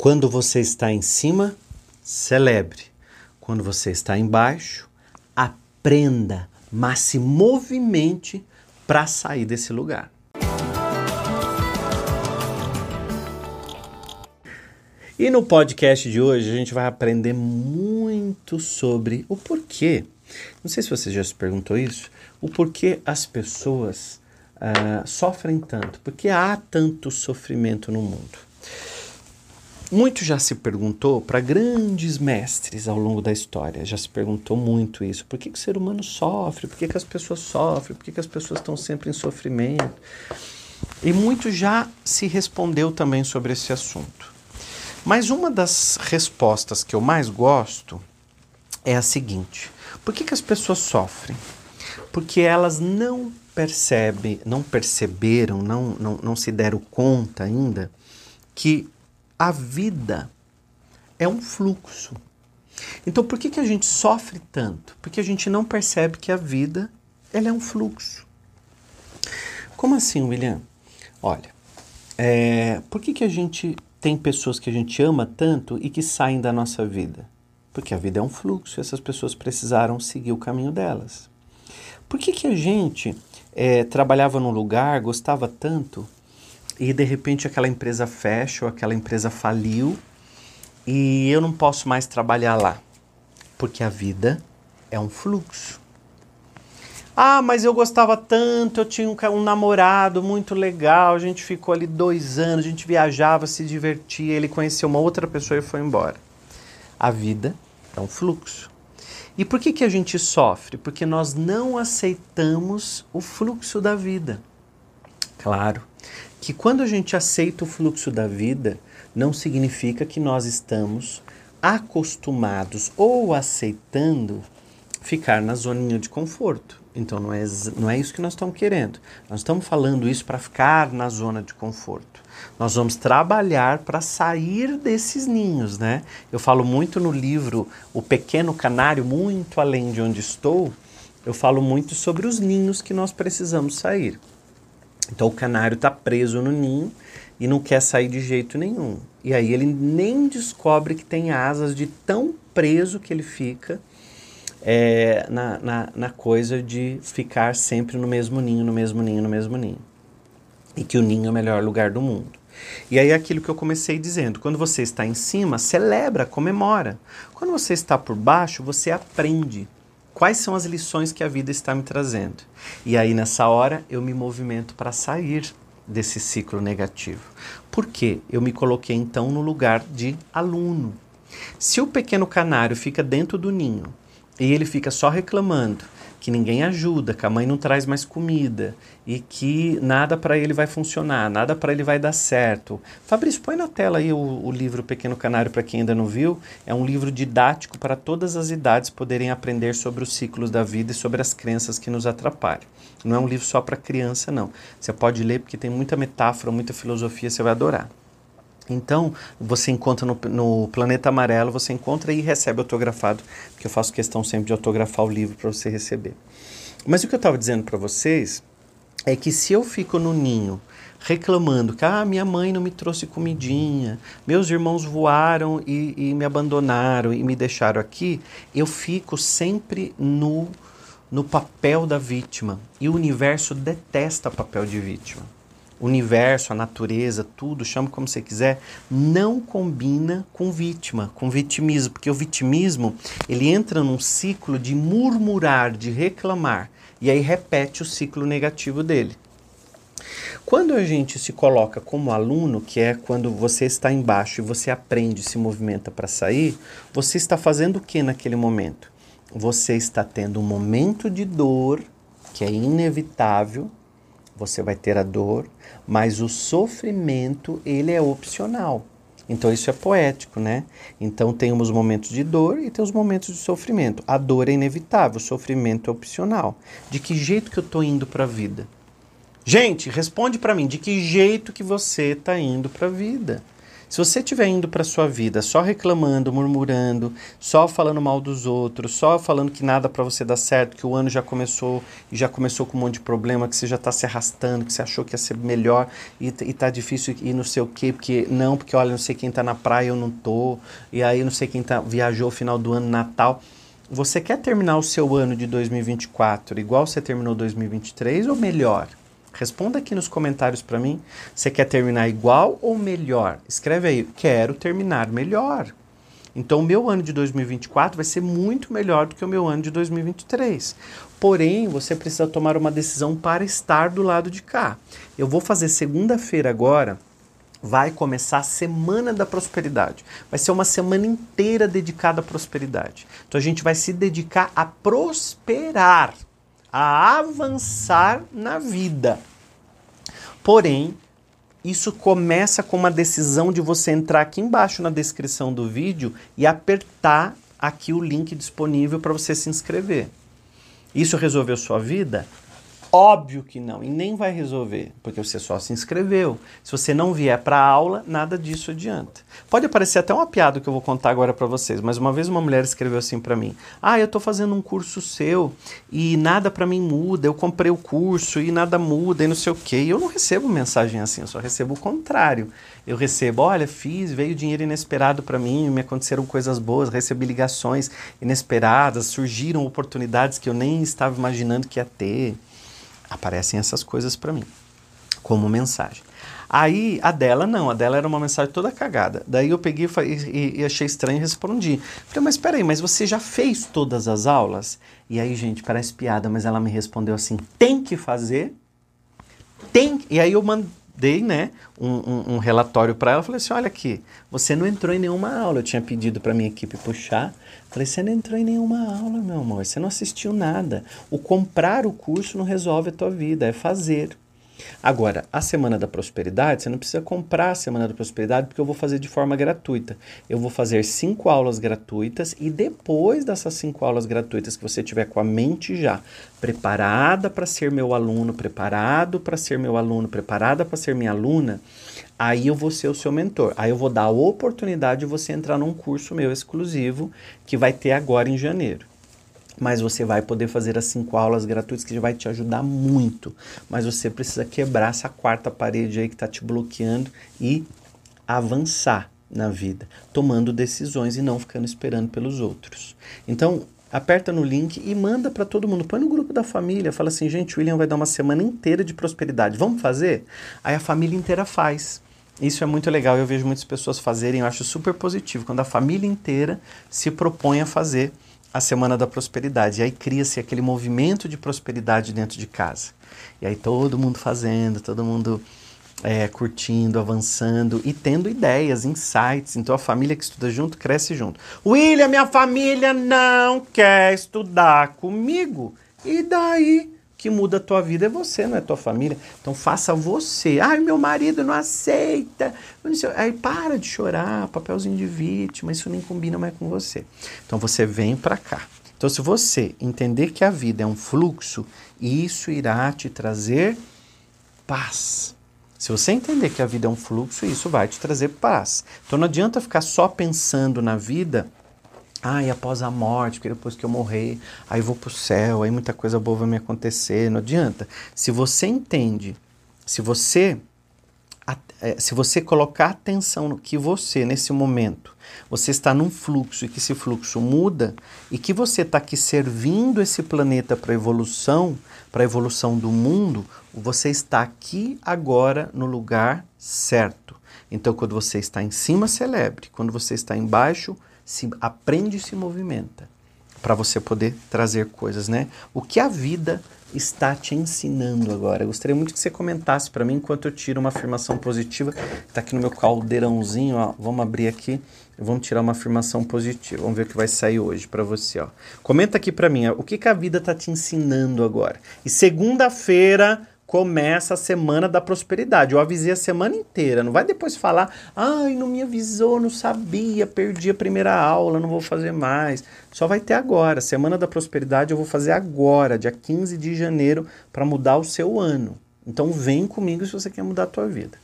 Quando você está em cima, celebre. Quando você está embaixo, aprenda, mas se movimente para sair desse lugar. E no podcast de hoje a gente vai aprender muito sobre o porquê. Não sei se você já se perguntou isso, o porquê as pessoas uh, sofrem tanto, porque há tanto sofrimento no mundo. Muito já se perguntou para grandes mestres ao longo da história, já se perguntou muito isso. Por que, que o ser humano sofre? Por que, que as pessoas sofrem? Por que, que as pessoas estão sempre em sofrimento? E muito já se respondeu também sobre esse assunto. Mas uma das respostas que eu mais gosto é a seguinte: por que, que as pessoas sofrem? Porque elas não percebem, não perceberam, não, não, não se deram conta ainda que a vida é um fluxo. Então, por que, que a gente sofre tanto? Porque a gente não percebe que a vida ela é um fluxo. Como assim, William? Olha, é, por que, que a gente tem pessoas que a gente ama tanto e que saem da nossa vida? Porque a vida é um fluxo e essas pessoas precisaram seguir o caminho delas. Por que, que a gente é, trabalhava num lugar, gostava tanto e de repente aquela empresa fecha ou aquela empresa faliu e eu não posso mais trabalhar lá, porque a vida é um fluxo. Ah, mas eu gostava tanto, eu tinha um, um, namorado muito legal, a gente ficou ali dois anos, a gente viajava, se divertia, ele conheceu uma outra pessoa e foi embora. A vida é um fluxo. E por que, que a gente sofre? Porque nós não aceitamos o fluxo da vida. Claro, que quando a gente aceita o fluxo da vida, não significa que nós estamos acostumados ou aceitando ficar na zoninha de conforto. Então não é, não é isso que nós estamos querendo. Nós estamos falando isso para ficar na zona de conforto. Nós vamos trabalhar para sair desses ninhos, né? Eu falo muito no livro O Pequeno Canário, muito além de onde estou, eu falo muito sobre os ninhos que nós precisamos sair. Então o canário está preso no ninho e não quer sair de jeito nenhum. E aí ele nem descobre que tem asas de tão preso que ele fica é, na, na, na coisa de ficar sempre no mesmo ninho, no mesmo ninho, no mesmo ninho. E que o ninho é o melhor lugar do mundo. E aí aquilo que eu comecei dizendo, quando você está em cima, celebra, comemora. Quando você está por baixo, você aprende. Quais são as lições que a vida está me trazendo? E aí, nessa hora, eu me movimento para sair desse ciclo negativo. Por quê? Eu me coloquei então no lugar de aluno. Se o pequeno canário fica dentro do ninho e ele fica só reclamando, que ninguém ajuda, que a mãe não traz mais comida e que nada para ele vai funcionar, nada para ele vai dar certo. Fabrício, põe na tela aí o, o livro Pequeno Canário para quem ainda não viu. É um livro didático para todas as idades poderem aprender sobre os ciclos da vida e sobre as crenças que nos atrapalham. Não é um livro só para criança, não. Você pode ler porque tem muita metáfora, muita filosofia, você vai adorar. Então, você encontra no, no, Planeta Amarelo, você encontra e recebe autografado, porque eu faço questão sempre de autografar o livro para você receber. Mas o que eu estava dizendo para vocês é que se eu fico no ninho reclamando que ah, minha mãe não me trouxe comidinha, meus irmãos voaram e, e me abandonaram e me deixaram aqui, eu fico sempre no, no papel da vítima. E o universo detesta papel de vítima universo, a natureza, tudo, chama como você quiser, não combina com vítima, com vitimismo, porque o vitimismo, ele entra num ciclo de murmurar, de reclamar, e aí repete o ciclo negativo dele. Quando a gente se coloca como aluno, que é quando você está embaixo e você aprende, se movimenta para sair, você está fazendo o que naquele momento? Você está tendo um momento de dor que é inevitável, você vai ter a dor, mas o sofrimento ele é opcional. Então isso é poético, né? Então tem os momentos de dor e tem os momentos de sofrimento. A dor é inevitável, o sofrimento é opcional. De que jeito que eu estou indo para a vida? Gente, responde para mim, de que jeito que você está indo para a vida? Se você estiver indo para sua vida só reclamando, murmurando, só falando mal dos outros, só falando que nada para você dá certo, que o ano já começou e já começou com um monte de problema, que você já está se arrastando, que você achou que ia ser melhor e, e tá difícil e não sei o quê, porque não, porque olha, não sei quem está na praia, eu não tô, e aí não sei quem tá, viajou final do ano, Natal. Você quer terminar o seu ano de 2024 igual você terminou 2023 ou melhor? Responda aqui nos comentários para mim. Você quer terminar igual ou melhor? Escreve aí, quero terminar melhor. Então, o meu ano de 2024 vai ser muito melhor do que o meu ano de 2023. Porém, você precisa tomar uma decisão para estar do lado de cá. Eu vou fazer segunda-feira agora. Vai começar a Semana da Prosperidade. Vai ser uma semana inteira dedicada à prosperidade. Então, a gente vai se dedicar a prosperar a avançar na vida. Porém, isso começa com uma decisão de você entrar aqui embaixo na descrição do vídeo e apertar aqui o link disponível para você se inscrever. Isso resolveu sua vida? Óbvio que não, e nem vai resolver, porque você só se inscreveu. Se você não vier para a aula, nada disso adianta. Pode parecer até uma piada que eu vou contar agora para vocês, mas uma vez uma mulher escreveu assim para mim: "Ah, eu estou fazendo um curso seu e nada para mim muda. Eu comprei o curso e nada muda e não sei o quê". E eu não recebo mensagem assim, eu só recebo o contrário. Eu recebo, olha, fiz, veio dinheiro inesperado para mim, me aconteceram coisas boas, recebi ligações inesperadas, surgiram oportunidades que eu nem estava imaginando que ia ter aparecem essas coisas para mim, como mensagem. Aí a dela não, a dela era uma mensagem toda cagada. Daí eu peguei e, e achei estranho e respondi. Falei, mas peraí, mas você já fez todas as aulas? E aí, gente, parece piada, mas ela me respondeu assim: tem que fazer? Tem. E aí eu mandei, né, um, um, um relatório para ela. Falei assim: olha aqui, você não entrou em nenhuma aula. Eu tinha pedido para minha equipe puxar. Falei, você não entrou em nenhuma aula, meu amor, você não assistiu nada. O comprar o curso não resolve a tua vida, é fazer. Agora, a Semana da Prosperidade, você não precisa comprar a Semana da Prosperidade, porque eu vou fazer de forma gratuita. Eu vou fazer cinco aulas gratuitas e depois dessas cinco aulas gratuitas que você tiver com a mente já preparada para ser meu aluno, preparado para ser meu aluno, preparada para ser minha aluna, aí eu vou ser o seu mentor. Aí eu vou dar a oportunidade de você entrar num curso meu exclusivo que vai ter agora em janeiro. Mas você vai poder fazer as cinco aulas gratuitas que vai te ajudar muito. Mas você precisa quebrar essa quarta parede aí que está te bloqueando e avançar na vida, tomando decisões e não ficando esperando pelos outros. Então, aperta no link e manda para todo mundo. Põe no grupo da família, fala assim: gente, o William vai dar uma semana inteira de prosperidade. Vamos fazer? Aí a família inteira faz. Isso é muito legal, eu vejo muitas pessoas fazerem, eu acho super positivo, quando a família inteira se propõe a fazer a Semana da Prosperidade. E aí cria-se aquele movimento de prosperidade dentro de casa. E aí todo mundo fazendo, todo mundo é, curtindo, avançando e tendo ideias, insights. Então a família que estuda junto cresce junto. William, minha família não quer estudar comigo. E daí? Que muda a tua vida é você, não é tua família. Então faça você. Ai, meu marido não aceita. Aí para de chorar, papelzinho de vítima, isso nem combina mais com você. Então você vem para cá. Então se você entender que a vida é um fluxo, isso irá te trazer paz. Se você entender que a vida é um fluxo, isso vai te trazer paz. Então não adianta ficar só pensando na vida ah, e após a morte, porque depois que eu morrer, aí vou para o céu, aí muita coisa boa vai me acontecer. Não adianta. Se você entende, se você é, se você colocar atenção no que você, nesse momento, você está num fluxo e que esse fluxo muda e que você está aqui servindo esse planeta para evolução, para a evolução do mundo, você está aqui agora no lugar certo. Então, quando você está em cima, celebre. Quando você está embaixo, se aprende e se movimenta para você poder trazer coisas, né? O que a vida está te ensinando agora? Eu gostaria muito que você comentasse para mim enquanto eu tiro uma afirmação positiva. Está aqui no meu caldeirãozinho, ó. Vamos abrir aqui. Vamos tirar uma afirmação positiva. Vamos ver o que vai sair hoje para você, ó. Comenta aqui para mim, ó, o que, que a vida está te ensinando agora? E segunda-feira começa a semana da prosperidade. Eu avisei a semana inteira. Não vai depois falar, ai, não me avisou, não sabia, perdi a primeira aula, não vou fazer mais. Só vai ter agora. Semana da prosperidade eu vou fazer agora, dia 15 de janeiro, para mudar o seu ano. Então vem comigo se você quer mudar a tua vida.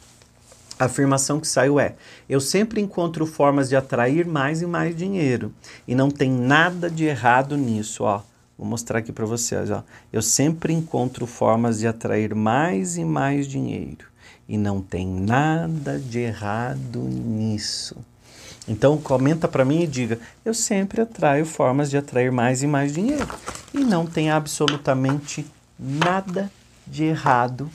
A afirmação que saiu é: Eu sempre encontro formas de atrair mais e mais dinheiro. E não tem nada de errado nisso, ó. Vou mostrar aqui para vocês, ó. Eu sempre encontro formas de atrair mais e mais dinheiro. E não tem nada de errado nisso. Então comenta para mim e diga: eu sempre atraio formas de atrair mais e mais dinheiro. E não tem absolutamente nada de errado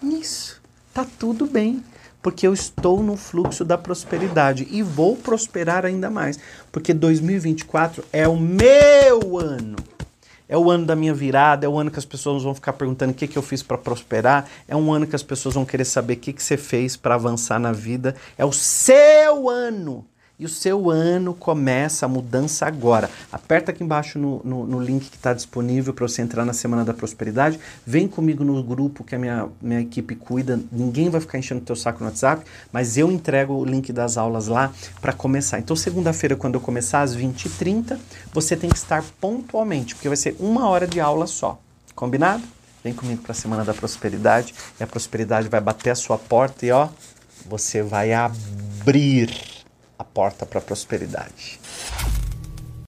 nisso. Tá tudo bem porque eu estou no fluxo da prosperidade e vou prosperar ainda mais, porque 2024 é o meu ano. É o ano da minha virada, é o ano que as pessoas vão ficar perguntando o que, que eu fiz para prosperar, é um ano que as pessoas vão querer saber o que, que você fez para avançar na vida. É o seu ano. E o seu ano começa a mudança agora. Aperta aqui embaixo no, no, no link que está disponível para você entrar na Semana da Prosperidade. Vem comigo no grupo que a minha, minha equipe cuida. Ninguém vai ficar enchendo o teu saco no WhatsApp, mas eu entrego o link das aulas lá para começar. Então, segunda-feira, quando eu começar às 20h30, você tem que estar pontualmente, porque vai ser uma hora de aula só. Combinado? Vem comigo para a Semana da Prosperidade e a prosperidade vai bater a sua porta e ó, você vai abrir a porta para a prosperidade.